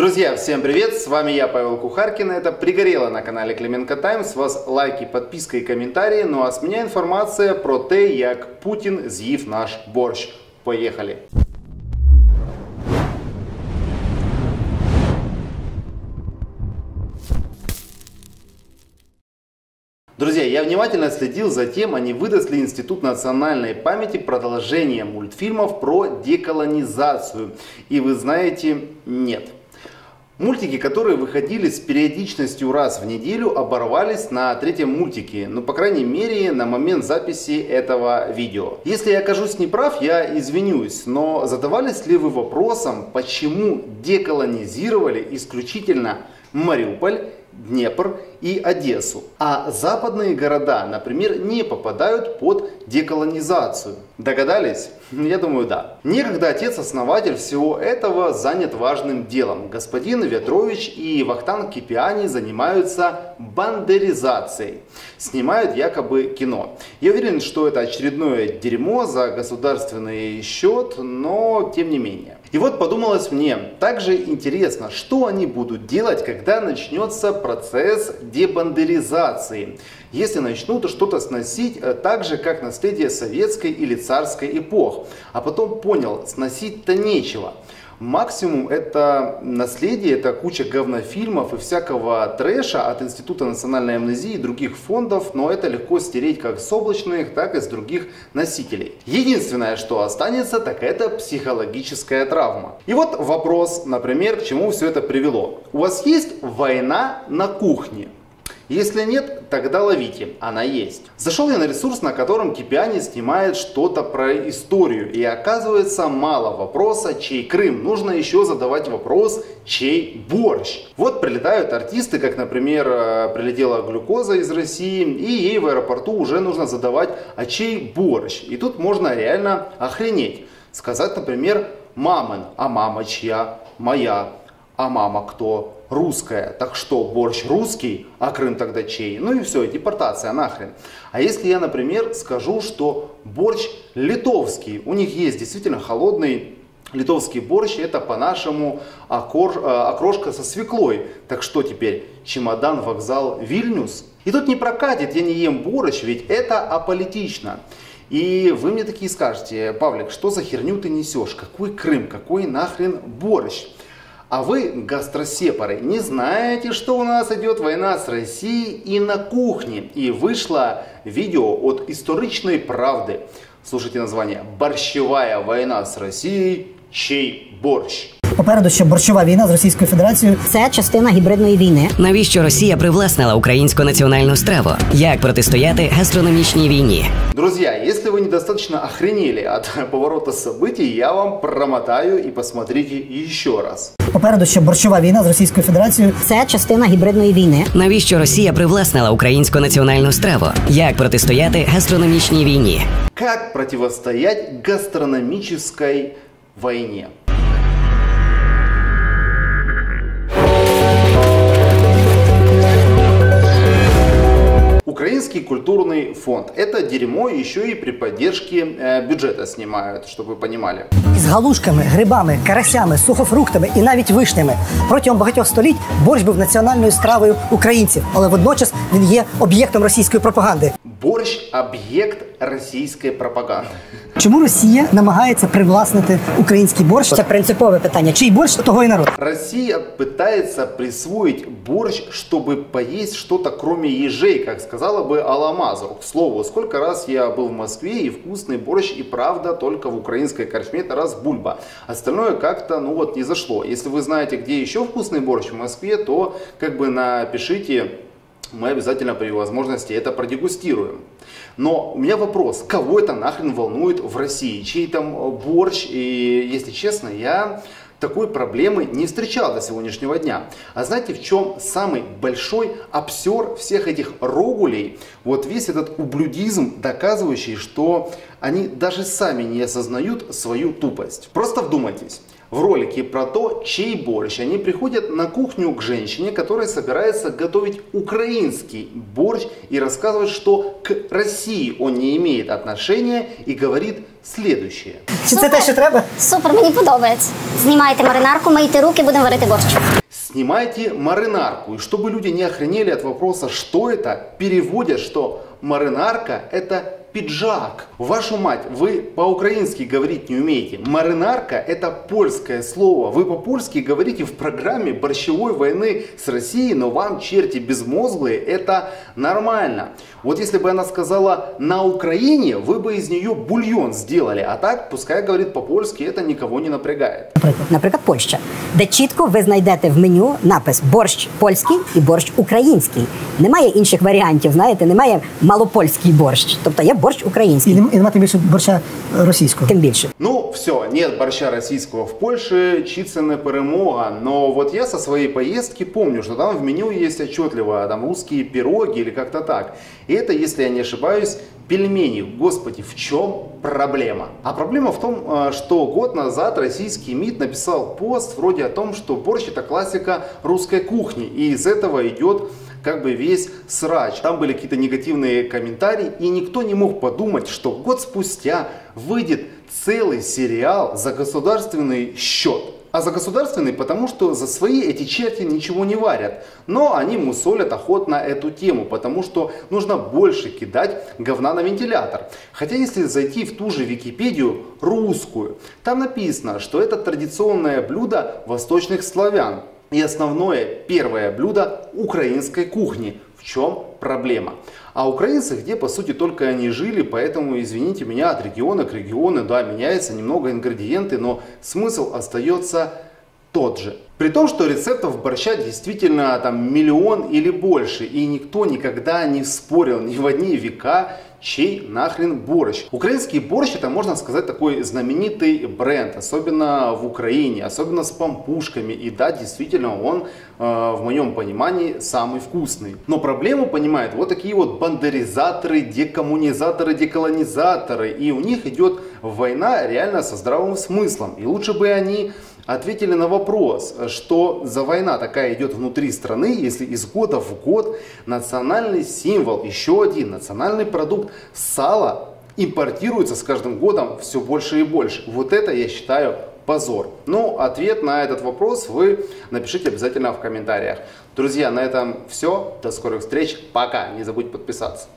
Друзья, всем привет! С вами я, Павел Кухаркин. Это «Пригорело» на канале Клименко Тайм. С вас лайки, подписка и комментарии. Ну а с меня информация про те, як Путін з'їв наш борщ. Поехали! Друзья, я внимательно следил за тем, а не выдаст ли Институт национальной памяти продолжение мультфильмов про деколонизацию. И вы знаете, нет. Мультики, которые выходили с периодичностью раз в неделю, оборвались на третьем мультике. Ну, по крайней мере, на момент записи этого видео. Если я окажусь неправ, я извинюсь. Но задавались ли вы вопросом, почему деколонизировали исключительно Мариуполь Днепр и Одессу. А западные города, например, не попадают под деколонизацию. Догадались? Я думаю, да. Некогда отец-основатель всего этого занят важным делом. Господин Ветрович и Вахтанг Кипиани занимаются бандеризацией. Снимают якобы кино. Я уверен, что это очередное дерьмо за государственный счет, но тем не менее. И вот подумалось мне, также интересно, что они будут делать, когда начнется процесс дебандеризации. Если начнут что-то сносить э, так же, как наследие советской или царской эпох. А потом понял, сносить-то нечего. Максимум это наследие, это куча говнофильмов и всякого трэша от Института национальной амнезии и других фондов, но это легко стереть как с облачных, так и с других носителей. Единственное, что останется, так это психологическая травма. И вот вопрос, например, к чему все это привело. У вас есть война на кухне? Если нет, тогда ловите, она есть. Зашел я на ресурс, на котором Кипиани снимает что-то про историю. И оказывается мало вопроса, чей Крым. Нужно еще задавать вопрос, чей борщ. Вот прилетают артисты, как, например, э, прилетела глюкоза из России, и ей в аэропорту уже нужно задавать, а чей борщ. И тут можно реально охренеть. Сказать, например, мамин, а мама чья? Моя. А мама кто? Русская. Так что, борщ русский, а Крым тогда чей? Ну и все, депортация нахрен. А если я, например, скажу, что борщ литовский, у них есть действительно холодный литовский борщ, это по-нашему окор, э, окрошка со свеклой. Так что теперь, чемодан, вокзал, Вильнюс? И тут не прокатит, я не ем борщ, ведь это аполитично. И вы мне такие скажете, Павлик, что за херню ты несешь? Какой Крым? Какой нахрен борщ? А вы, гастросепары, не знаете, что у нас идет война с Россией и на кухне. И вышло видео от историчной правды. Слушайте название «Борщевая война с Россией. Чей борщ?» Попереду ще борщова війна з Російською Федерацією. Це частина гібридної війни. Навіщо Росія привласнила українську національну страву? Як протистояти гастрономічній війні? Друзья, если вы недостаточно охренели от поворота событий, я вам промотаю и посмотрите еще раз. Попереду ще борщова війна з Російською Федерацією. Це частина гібридної війни. Навіщо Росія привласнила українську національну страву? Як протистояти гастрономічній війні? Як противостоять гастрономічній войне? Украинский культурный фонд. Это дерьмо еще и при поддержке э, бюджета снимают, чтобы вы понимали. З галушками, грибами, карасями, сухофруктами і навіть вишнями. Протягом багатьох століть борщ був національною стравою українців, але водночас він є об'єктом російської пропаганди. Борщ – объект российской пропаганды. Чому Росія намагається привласнити український борщ? Це принципове питання. Чий борщ того і народ. Россия пытается присвоить борщ, чтобы поесть что-то кроме ежей, как сказала бы Алла Мазур. К слову, сколько раз я был в Москве и вкусный борщ и правда только в украинской корчме это раз бульба. Остальное как-то, ну вот, не зашло. Если вы знаете, где еще вкусный борщ в Москве, то как бы напишите мы обязательно при возможности это продегустируем. Но у меня вопрос, кого это нахрен волнует в России? Чей там борщ? И, если честно, я такой проблемы не встречал до сегодняшнего дня. А знаете, в чем самый большой обсер всех этих рогулей? Вот весь этот ублюдизм, доказывающий, что они даже сами не осознают свою тупость. Просто вдумайтесь В ролике про то, чей борщ, они приходят на кухню к женщине, которая собирается готовить украинский борщ и рассказывает, что к России он не имеет отношения и говорит следующее. Чи це те, що треба? Супер, мені подобається. Знімайте маринарку, мийте руки, будемо варити борщ. Снимайте маринарку. И чтобы люди не охренели от вопроса, что это, переводят, что маринарка это пиджак. Вашу мать, вы по-украински говорить не умеете. Маринарка это польское слово. Вы по-польски говорите в программе борщевой войны с Россией, но вам, черти безмозглые, это нормально. Вот если бы она сказала на Украине, вы бы из нее бульон сделали. А так, пускай говорит по-польски, это никого не напрягает. Наприклад, наприклад, Польща, де чітко ви знайдете в меню напис борщ польський і борщ український. Немає інших варіантів, знаєте, немає малопольський борщ. Тобто є борщ І, український, нем- і немає тим більше борща російського. тим більше. Ну, все, нет борща российского в Польше, Чицыне перемога. Но вот я со своей поездки помню, что там в меню есть отчетливо там русские пироги или как-то так. И это, если я не ошибаюсь, пельмени. Господи, в чем проблема? А проблема в том, э, что год назад российский МИД написал пост вроде о том, что борщ это классика русской кухни. И из этого идет как бы весь срач. Там были какие-то негативные комментарии, и никто не мог подумать, что год спустя выйдет целый сериал за государственный счет. А за государственный, потому что за свои эти черти ничего не варят. Но они мусолят охотно эту тему, потому что нужно больше кидать говна на вентилятор. Хотя если зайти в ту же Википедию русскую, там написано, что это традиционное блюдо восточных славян. И основное, первое блюдо украинской кухни. В чем проблема? А украинцы, где по сути только они жили, поэтому, извините меня, от региона к региону, да, меняются немного ингредиенты, но смысл остается тот же. При том, что рецептов борща действительно там миллион или больше, и никто никогда не спорил ни в одни века, чей нахрен борщ. Украинский борщ это, можно сказать, такой знаменитый бренд, особенно в Украине, особенно с пампушками. И да, действительно, он, э, в моем понимании, самый вкусный. Но проблему понимают вот такие вот бандеризаторы, декоммунизаторы, деколонизаторы. И у них идет война реально со здравым смыслом. И лучше бы они ответили на вопрос, что за война такая идет внутри страны, если из года в год национальный символ, еще один национальный продукт сало импортируется с каждым годом все больше и больше. Вот это я считаю позор. Ну, ответ на этот вопрос вы напишите обязательно в комментариях. Друзья, на этом все. До скорых встреч. Пока. Не забудь подписаться.